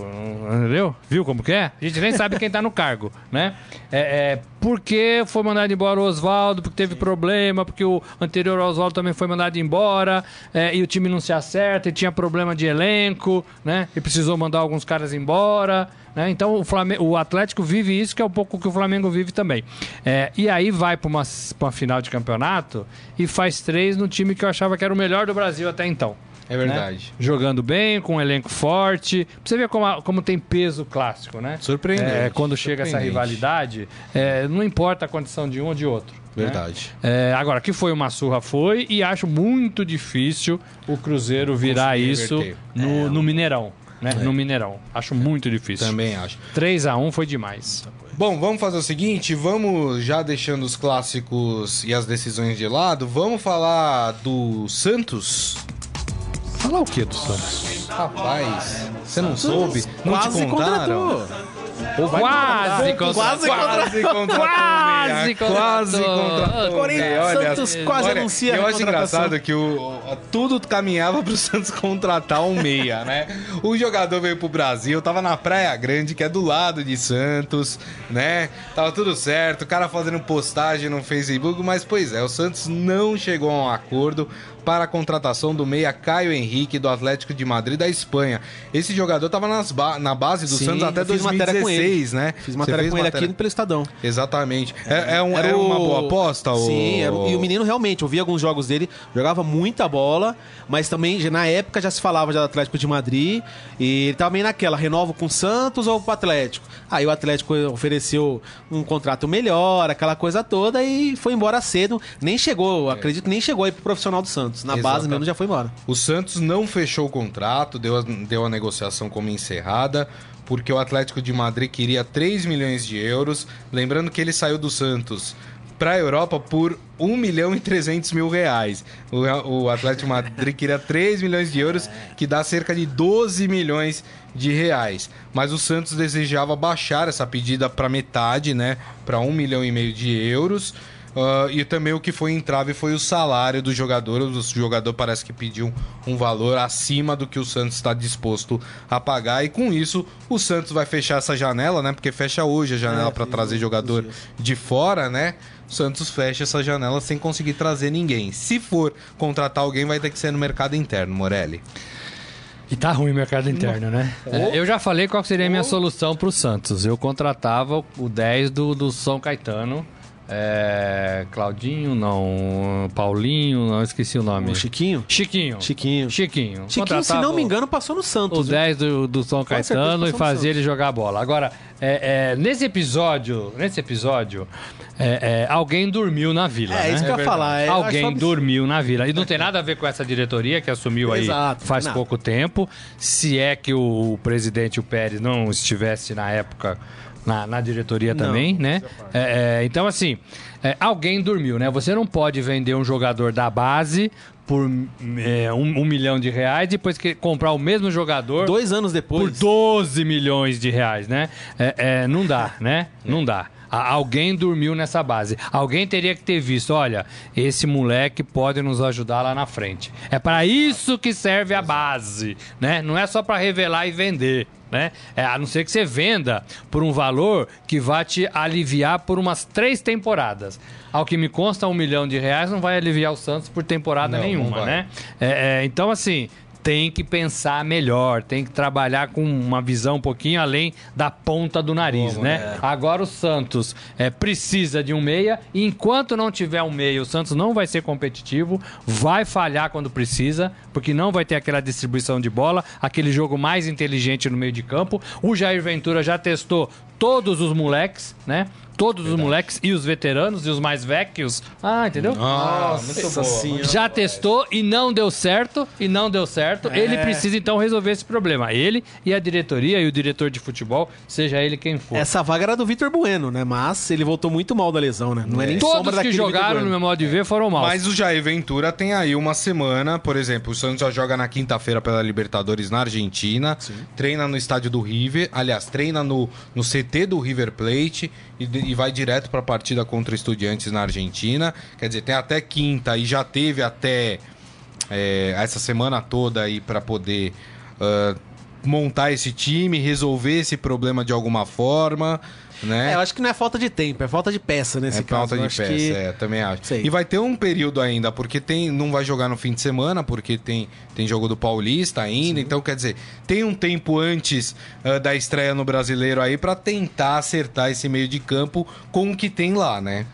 entendeu? Viu como que é? A gente nem sabe quem tá no cargo, né? É, é, porque foi mandado embora o Oswaldo, porque teve problema, porque o anterior Oswaldo também foi mandado embora, é, e o time não se acerta, e tinha problema de elenco, né? E precisou mandar alguns caras embora, né? Então o, Flamengo, o Atlético vive isso, que é um pouco que o Flamengo vive também. É, e aí vai pra uma, pra uma final de campeonato e faz três no time que eu achava que era o melhor do Brasil até então É verdade. né? Jogando bem, com um elenco forte. Pra você ver como, a- como tem peso clássico, né? Surpreendente. É, quando chega essa rivalidade, é, não importa a condição de um ou de outro. né? Verdade. É, agora, que foi uma surra, foi, e acho muito difícil o Cruzeiro virar isso reverter. no, no Mineirão. Né? No Mineirão. Acho muito difícil. Também acho. 3x1 foi demais. Bom, vamos fazer o seguinte, vamos já deixando os clássicos e as decisões de lado, vamos falar do Santos. Falar o que do Santos? Rapaz, você não soube? Não Quase te contaram? contratou. Quase, Quase Quase contratou Quase o Meia, Quase contratou. contratou o Corinthians, Santos quase olha, anuncia Eu acho engraçado que o, o- tudo caminhava pro *laughs* Santos contratar um meia, né? O jogador veio pro Brasil, tava na Praia Grande, que é do lado de Santos, né? Tava tudo certo, o cara fazendo postagem no Facebook, mas pois é, o Santos não chegou a um acordo para a contratação do meia Caio Henrique do Atlético de Madrid da Espanha. Esse jogador tava nas ba- na base do Sim, Santos até eu fiz matéria com 2016, ele. né? Fiz matéria com ele matéria- aqui pelo Estadão. Exatamente. É, é um- era, uma o- boa aposta? Sim, o... era e o menino realmente, eu vi alguns jogos dele, jogava muita bola, mas também na época já se falava já do Atlético de Madrid, e ele meio naquela, renovo com o Santos ou com o Atlético? Aí o Atlético ofereceu um contrato melhor, aquela coisa toda, e foi embora cedo, nem chegou, acredito que nem chegou aí pro profissional do Santos, na base mesmo já foi embora. O Santos não fechou o contrato, deu a, deu a negociação como encerrada, porque o Atlético de Madrid queria 3 milhões de euros. Lembrando que ele saiu do Santos para a Europa por 1 milhão e 300 mil reais. O, o Atlético de Madrid queria 3 milhões de euros, que dá cerca de 12 milhões de reais. Mas o Santos desejava baixar essa pedida para metade, né? Para 1 milhão e meio de euros. Uh, e também o que foi entrave foi o salário do jogador. O jogador parece que pediu um valor acima do que o Santos está disposto a pagar. E com isso, o Santos vai fechar essa janela, né? Porque fecha hoje a janela é, para trazer jogador de fora, né? O Santos fecha essa janela sem conseguir trazer ninguém. Se for contratar alguém, vai ter que ser no mercado interno, Morelli. E tá ruim o mercado interno, né? É, eu já falei qual seria a minha solução pro Santos. Eu contratava o 10 do, do São Caetano é, Claudinho, não. Paulinho, não, esqueci o nome. O Chiquinho? Chiquinho. Chiquinho. Chiquinho. Chiquinho, se não me engano, passou no Santos. O 10 do, do São Caetano e fazia ele jogar a bola. Agora, é, é, nesse episódio, nesse episódio, é, é, alguém dormiu na vila. É, né? isso que eu ia falar. É, alguém dormiu na vila. E não tem nada a ver com essa diretoria que assumiu aí Exato, faz pouco tempo. Se é que o presidente, o Pérez, não estivesse na época na, na diretoria não, também, né? É, é, então, assim, é, alguém dormiu, né? Você não pode vender um jogador da base por é, um, um, milhão de reais depois que comprar o mesmo jogador dois anos depois por 12 milhões de reais, né? É, é, não dá, *laughs* né? Não dá. Alguém dormiu nessa base. Alguém teria que ter visto, olha, esse moleque pode nos ajudar lá na frente. É para isso que serve a base, né? Não é só para revelar e vender né? É, a não ser que você venda por um valor que vá te aliviar por umas três temporadas. Ao que me consta, um milhão de reais não vai aliviar o Santos por temporada não, nenhuma, não né? É, é, então, assim, tem que pensar melhor, tem que trabalhar com uma visão um pouquinho além da ponta do nariz, Como né? É. Agora o Santos é, precisa de um meia e enquanto não tiver um meia, o Santos não vai ser competitivo, vai falhar quando precisa, porque não vai ter aquela distribuição de bola, aquele jogo mais inteligente no meio de campo. O Jair Ventura já testou todos os moleques, né? Todos Verdade. os moleques e os veteranos e os mais velhos. Ah, entendeu? Nossa, muito boa. Já testou e não deu certo. E não deu certo. É. Ele precisa então resolver esse problema. Ele e a diretoria e o diretor de futebol, seja ele quem for. Essa vaga era do Vitor Bueno, né? Mas ele voltou muito mal da lesão, né? Não é, é nem Todos que jogaram no meu modo de ver foram mal. Mas o Jair Ventura tem aí uma semana, por exemplo, o Santos já joga na quinta-feira pela Libertadores na Argentina, Sim. treina no estádio do River, aliás, treina no, no CT do River Plate e, e vai direto para a partida contra Estudiantes na Argentina. Quer dizer, tem até quinta e já teve até é, essa semana toda aí para poder uh, montar esse time, resolver esse problema de alguma forma. Né? É, eu acho que não é falta de tempo, é falta de peça nesse é caso. É falta de peça, que... é, também acho. Sei. E vai ter um período ainda, porque tem, não vai jogar no fim de semana, porque tem, tem jogo do Paulista ainda, Sim. então quer dizer, tem um tempo antes uh, da estreia no Brasileiro aí para tentar acertar esse meio de campo com o que tem lá, né?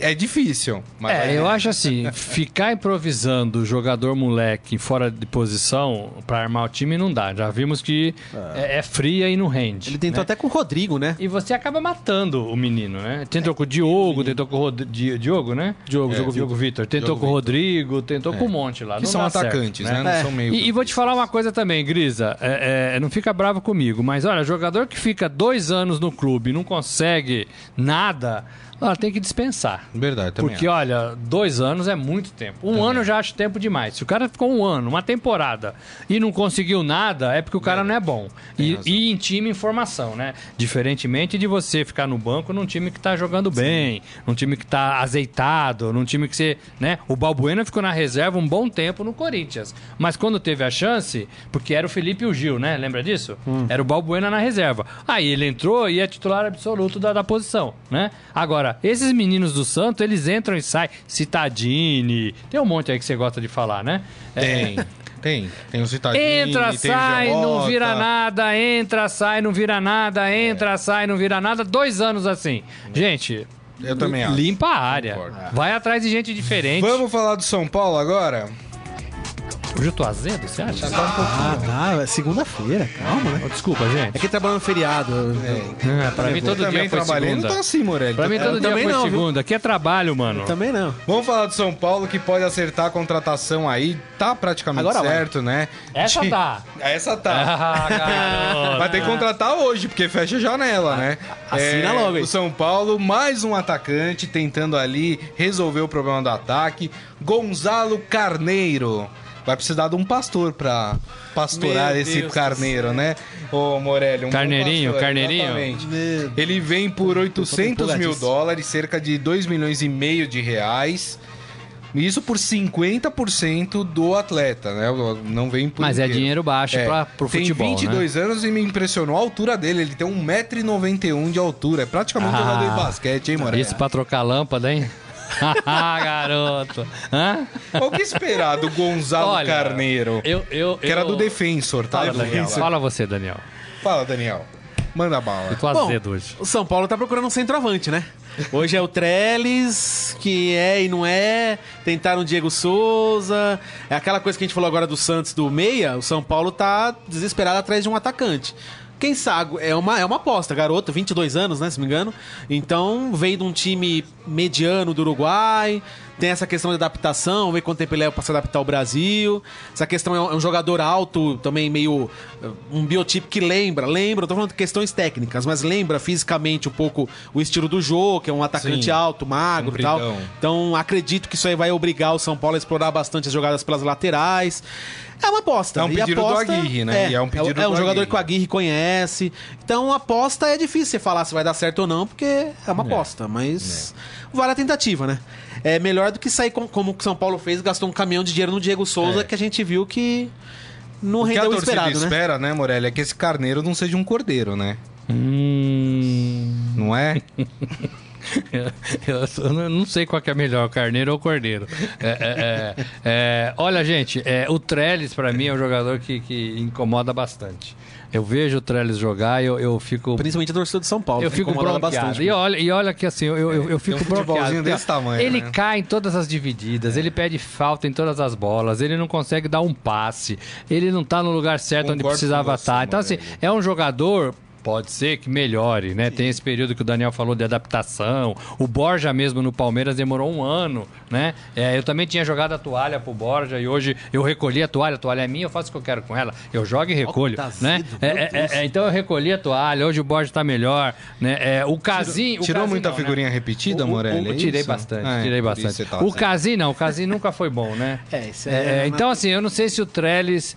É difícil. é, eu acho assim, *laughs* ficar improvisando jogador moleque fora de posição para armar o time não dá. Já vimos que é, é, é fria e não rende. Ele tentou né? até com o Rodrigo, né? E você acaba matando o menino, né? Tentou é, com o Diogo, tentou com o Rod... Diogo, né? Diogo, é, Diogo Vitor. Tentou Diogo com o Rodrigo, tentou com um monte lá. Que não são atacantes, certo, né? né? Não são meio... E, e, vou te falar uma coisa também, Grisa. não fica bravo comigo, mas olha, jogador que fica dois anos no clube e não consegue nada ela tem que dispensar. Verdade, também. Porque, acho. olha, dois anos é muito tempo. Um também. ano eu já acho tempo demais. Se o cara ficou um ano, uma temporada, e não conseguiu nada, é porque o cara não é bom. E, e, em time informação, né? Diferentemente de você ficar no banco num time que tá jogando Sim. bem, num time que tá azeitado, num time que você. né? O Balbuena ficou na reserva um bom tempo no Corinthians. Mas quando teve a chance, porque era o Felipe e o Gil, né? Lembra disso? Hum. Era o Balbuena na reserva. Aí ele entrou e é titular absoluto da, da posição, né? Agora, Agora, esses meninos do Santo, eles entram e saem. Citadini, tem um monte aí que você gosta de falar, né? Tem. É... Tem, tem o Citadini, Entra, sai, não vira nada, entra, sai, não vira nada, entra, é. sai, não vira nada. Dois anos assim. Gente, eu também acho. Limpa a área. Vai atrás de gente diferente. Vamos falar do São Paulo agora? Hoje eu tô azedo, você acha? Tá um pouquinho. Ah, é segunda-feira, calma, né? Oh, desculpa, gente. É que trabalhando feriado. É. é pra mim todo dia foi trabalhei, segunda. Não tá assim, Morelli. Pra mim todo dia foi não, segunda. Viu? Aqui é trabalho, mano. Eu também não. Vamos falar do São Paulo que pode acertar a contratação aí. Tá praticamente Agora certo, vai. né? Essa De... tá. *laughs* Essa tá. Ah, vai ter que contratar hoje, porque fecha a janela, né? Assina é, logo aí. O São Paulo, mais um atacante tentando ali resolver o problema do ataque. Gonzalo Carneiro vai precisar de um pastor pra pastorar Meu esse Deus carneiro, né? Ô, Morelli, um Carneirinho, pastor, carneirinho. Ele vem por 800 mil dólares, cerca de 2 milhões e meio de reais. Isso por 50% do atleta, né? Não vem por Mas é inteiro. dinheiro baixo pra, pro Tem futebol, 22 anos e me impressionou a altura dele. Ele tem 1,91m de altura. É praticamente um Ah. jogador de basquete, hein, né? Morelli? Isso pra trocar lâmpada, hein? Ah, *laughs* garoto. Hã? O que esperar do Gonzalo Olha, Carneiro? Eu, eu, Que era eu- do Defensor, tá? Fala, Daniel. Fala você, Daniel. Fala, Daniel. Manda bala. Eu tô Bom, azedo hoje. o São Paulo tá procurando um centroavante, né? Hoje é o Trellis, que é e não é. Tentaram o Diego Souza. É aquela coisa que a gente falou agora do Santos do Meia. O São Paulo tá desesperado atrás de um atacante. Quem sabe, é uma, é uma aposta, garoto, 22 anos, né, se me engano. Então, veio de um time mediano do Uruguai, tem essa questão de adaptação, ver quanto tempo ele leva pra se adaptar ao Brasil. Essa questão é um, é um jogador alto, também meio. eh, um biotipo que lembra, lembra, eu tô falando de questões técnicas, mas lembra fisicamente um pouco o estilo do jogo, que é um atacante Sim. alto, magro e tal. Então, acredito que isso aí vai obrigar o São Paulo a explorar bastante as jogadas pelas laterais. É uma aposta. É um pedido do aposta- Aguirre, né? É, é um pedido é um do jogador Aguirre. que o Aguirre conhece. Então, a aposta é difícil você falar se vai dar certo ou não, porque é uma aposta. Mas vale a tentativa, né? É melhor do que sair com- como o São Paulo fez, gastou um caminhão de dinheiro no Diego Souza, É. que a gente viu que não O que a rendeu o torcida esperado, né? espera, né, Morelli, é que esse carneiro não seja um cordeiro, né? Hum. Não é? *laughs* Eu, eu não- não sei qual que é melhor, carneiro ou cordeiro. É, é, é, é, olha, gente, é, o Trellis, pra mim, é um jogador que, que incomoda bastante. Eu vejo o Trellis jogar e eu, eu fico. Principalmente a torcida de São Paulo. Eu tá fico bronqueado. E olha, e olha que assim, eu, eu, eu fico um futebolzinho bloqueado. desse tamanho, Ele né? cai em todas as divididas, ele pede falta em todas as bolas, ele não consegue dar um passe, ele não tá no lugar certo onde precisava estar. Então, assim, é um jogador. Pode ser que melhore, né? Tem esse período que o Daniel falou de adaptação. O Borja mesmo no Palmeiras demorou um ano, né? É, eu também tinha jogado a toalha pro Borja e hoje eu recolhi a toalha. A toalha é minha, eu faço o que eu quero com ela. Eu jogo e recolho, tá né? É, é, é, então eu recolhi a toalha. Hoje o Borja tá melhor, né? É, o Casim... o Tirou Casim muita não, né? figurinha repetida, O- o- Morelli? o- é tirei bastante, Ah, tirei bastante. tá o. Casim não, o Casim nunca foi bom, né? *laughs* É, isso É, então, assim, eu não sei se o Trellis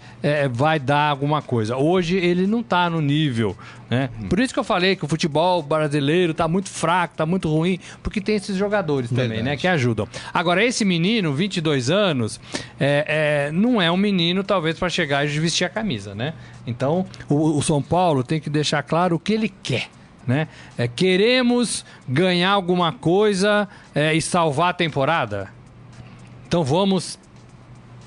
vai dar alguma coisa. Hoje ele não tá no nível, né? Por isso que eu falei que o futebol brasileiro tá muito fraco, tá muito ruim, porque tem esses jogadores também, Verdade. né? Que ajudam. Agora, esse menino, 22 anos, é, é, não é um menino, talvez, para chegar e vestir a camisa, né? Então, o, o São Paulo tem que deixar claro o que ele quer. Né? É, queremos ganhar alguma coisa é, e salvar a temporada? Então vamos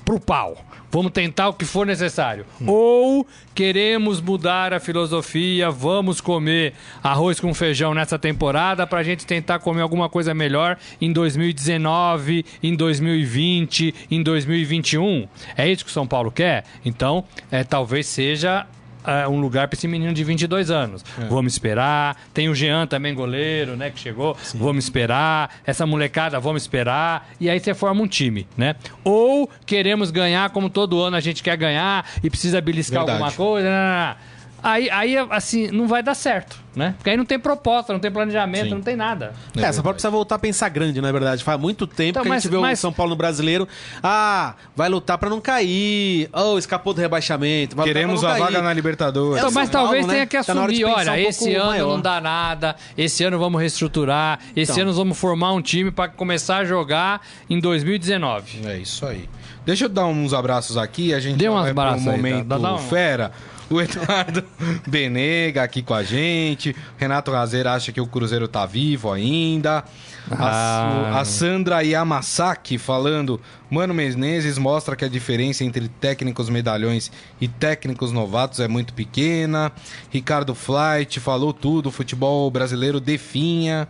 pro pau. Vamos tentar o que for necessário. Ou queremos mudar a filosofia, vamos comer arroz com feijão nessa temporada para a gente tentar comer alguma coisa melhor em 2019, em 2020, em 2021. É isso que o São Paulo quer? Então, é, talvez seja é, um lugar para esse menino de 22 anos. Vamos esperar. Tem o Jean também, goleiro, né, que chegou. Vamos esperar. Essa molecada, vamos esperar. E aí você forma um time, né? Ou queremos ganhar como todo ano a gente quer ganhar e precisa beliscar Verdade. alguma coisa. não, não, não. Aí, aí, assim, não vai dar certo, né? Porque aí não tem proposta, não tem planejamento, Sim. não tem nada. É, São Paulo precisa voltar a pensar grande, na verdade. Faz muito tempo Então, que a mas- gente vê mas- o São Paulo no brasileiro. Ah, vai lutar pra não cair. Oh, escapou do rebaixamento. Queremos a cair. vaga na Libertadores. Então, São mas Paulo, talvez né? tenha que Tá assumir, pensar olha, um esse ano maior. não dá nada, esse ano vamos reestruturar, esse Então. ano vamos formar um time para começar a jogar em 2019. É isso aí. Deixa eu dar uns abraços aqui. A gente Dê vai pro abraços aí, momento dá- dá um- fera. O *laughs* Eduardo Benega aqui com a gente. Renato Razer acha que o Cruzeiro tá vivo ainda. A, Ah. a Sandra Yamasaki falando: Mano Menezes mostra que a diferença entre técnicos medalhões e técnicos novatos é muito pequena. Ricardo Flight falou tudo: futebol brasileiro definha.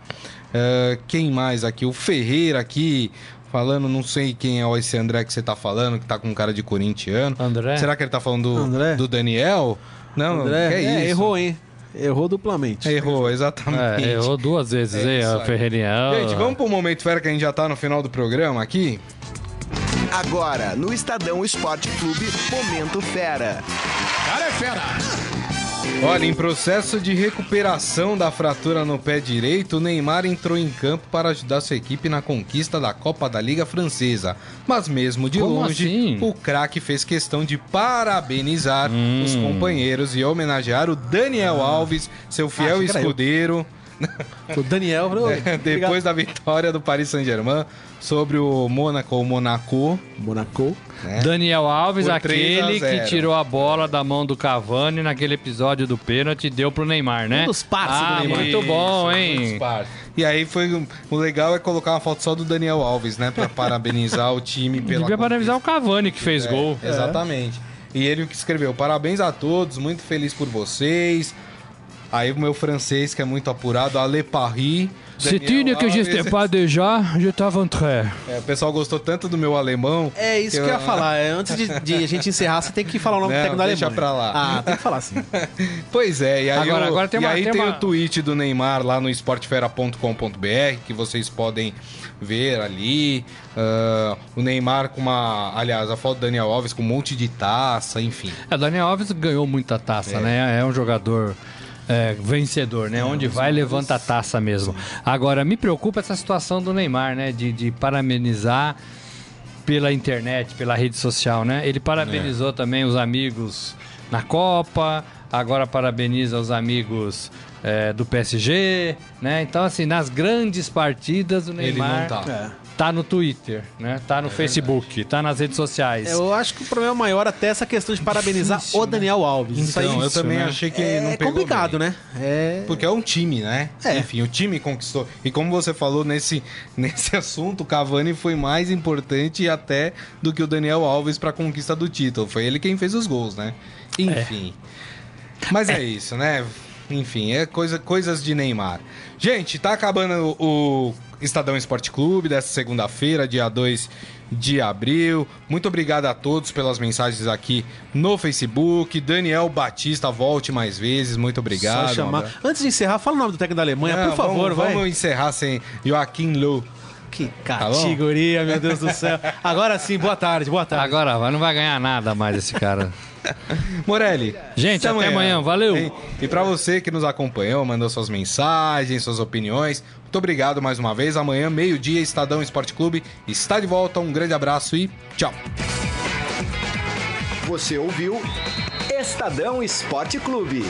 Eh, quem mais aqui? O Ferreira aqui. Falando, não sei quem é esse André que você tá falando, que tá com cara de corintiano. André? Será que ele tá falando do, André? do Daniel? Não, André, que é, é, isso? errou, hein? Errou duplamente. Errou, exatamente. É, errou duas vezes, É hein. Ferreirinha? Gente, vamos pro momento fera que a gente já tá no final do programa aqui. Agora, no Estadão Esporte Clube, Momento Fera. Cara é fera. Olha, em processo de recuperação da fratura no pé direito, o Neymar entrou em campo para ajudar sua equipe na conquista da Copa da Liga Francesa. Mas mesmo de Como longe, assim? o craque fez questão de parabenizar Hum. os companheiros e homenagear o Daniel Alves, seu fiel Ah, era eu. escudeiro, O Daniel *laughs* falou. depois da vitória do Paris Saint-Germain sobre o Mônaco, ou Monaco. Monaco. Né? Daniel Alves, Por 3 a aquele que 0. tirou a bola da mão do Cavani naquele episódio do pênalti e deu pro Neymar, né? Um dos do ah, Neymar. muito bom, Isso, hein? E aí foi o legal é colocar uma foto só do Daniel Alves, né, Pra parabenizar o time pela Devia parabenizar o Cavani que fez conquista. gol. É, Exatamente. E ele que escreveu: "Parabéns a todos, muito feliz por vocês". Aí o meu francês que é muito apurado, Ale Paris. Se tinha que j'étais pas déjà, je t'avais entré. É, o pessoal gostou tanto do meu alemão. É isso que eu ia falar. É, Antes de, de a gente encerrar, você tem que falar o nome Não, técnico da deixa Alemanha. pra lá. Ah, tem que falar sim. *laughs* Pois é, e aí, Agora- o, agora tem e uma- aí tem tem uma- o tweet do Neymar lá no esportefera.com.br que vocês podem ver ali. Ah, o Neymar com uma. Aliás, a foto do Daniel Alves com um monte de taça, enfim. É, Daniel Alves ganhou muita taça, né? É um jogador é, vencedor, né? Onde vai, levanta a taça mesmo. Agora, me preocupa essa situação do Neymar, né? De, de parabenizar pela internet, pela rede social, né? Ele parabenizou também os amigos na Copa, agora parabeniza os amigos é, do PSG, né? Então, assim, nas grandes partidas, o Ele Neymar não tá. É. tá no Twitter, né? Tá no Facebook, tá nas redes sociais. Eu acho que o problema maior até é essa questão de parabenizar o Daniel Alves. Isso aí, Então, eu isso, também né? achei que é, não é pegou complicado, bem. né? É. Porque é um time, né? É. Enfim, o time conquistou. E como você falou nesse, *laughs* nesse assunto, o Cavani foi mais importante até do que o Daniel Alves para a conquista do título. Foi ele quem fez os gols, né? Enfim. Mas é, isso, né? Enfim, é coisa, coisas de Neymar. Gente, tá acabando o, o Estadão Esporte Clube dessa segunda-feira, dia 2 de abril. Muito obrigado a todos pelas mensagens aqui no Facebook. Daniel Batista, volte mais vezes. Muito obrigado. Só chamar. Um. Antes de encerrar, fala o nome do técnico da Alemanha, Não, por favor, vamos, vai. Vamos encerrar sem Joaquim Low. Que Tá categoria, meu Deus do céu. *laughs* Agora sim, boa tarde, boa tarde. Agora não vai ganhar nada mais esse cara. *laughs* Morelli. Gente, até amanhã, valeu. hein? E pra você que nos acompanhou, mandou suas mensagens, suas opiniões, muito obrigado mais uma vez. Amanhã, meio-dia, Estadão Esporte Clube está de volta. Um grande abraço e tchau. Você ouviu Estadão Esporte Clube.